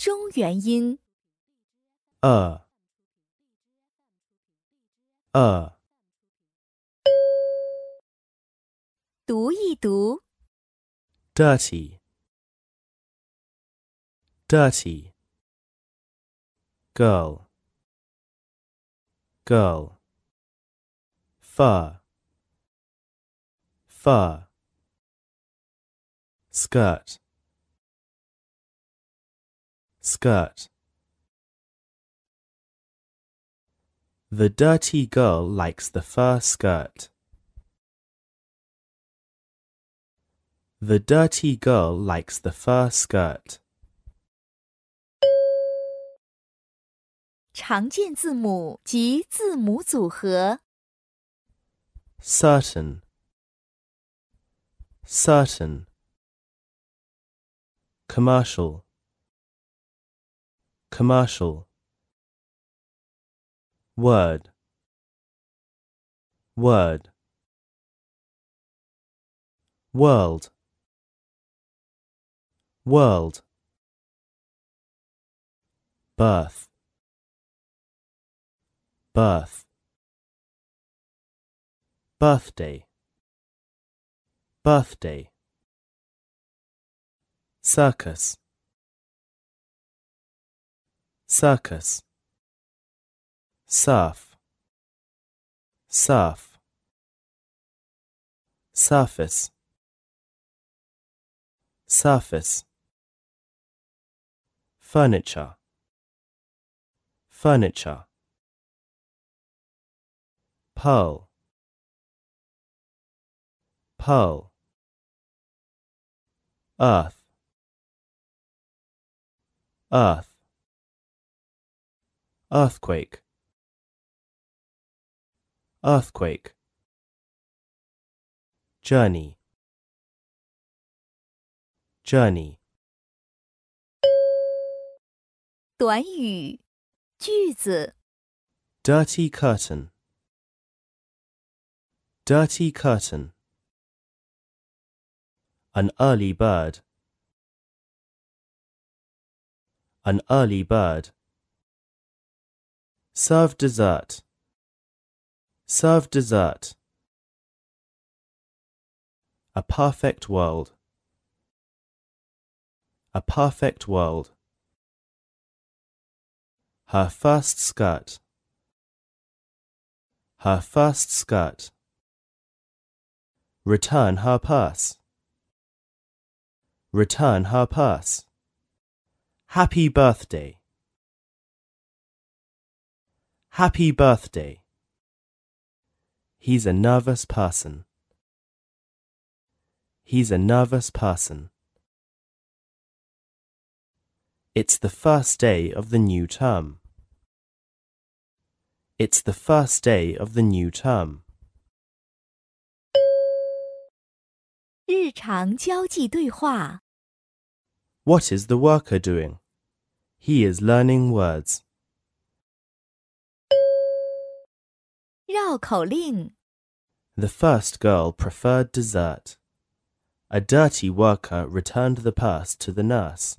中元音。uh, uh, 读一读，dirty, dirty, girl, girl, fur, fur, skirt, skirt. The dirty girl likes the fur skirt. The dirty girl likes the fur skirt. 常见字母及字母组合。 certain, certain, commercial, commercial, word, word, world, world, birth, birth. Birthday, birthday, circus, circus, surf, surf, surface, surface, furniture, furniture, pearl, pearl, earth, earth, earthquake, earthquake, journey, journey, 短语、句子、 dirty curtain, dirty curtain, an early bird, an early bird, serve dessert, serve dessert, a perfect world, a perfect world, her first skirt, her first skirt, return her purse, return her purse, happy birthday, happy birthday. He's a nervous person. He's a nervous person. It's the first day of the new term. It's the first day of the new term. 日常交际对话。 What is the worker doing? He is learning words. 绕口令： The first girl preferred dessert. A dirty worker returned the purse to the nurse.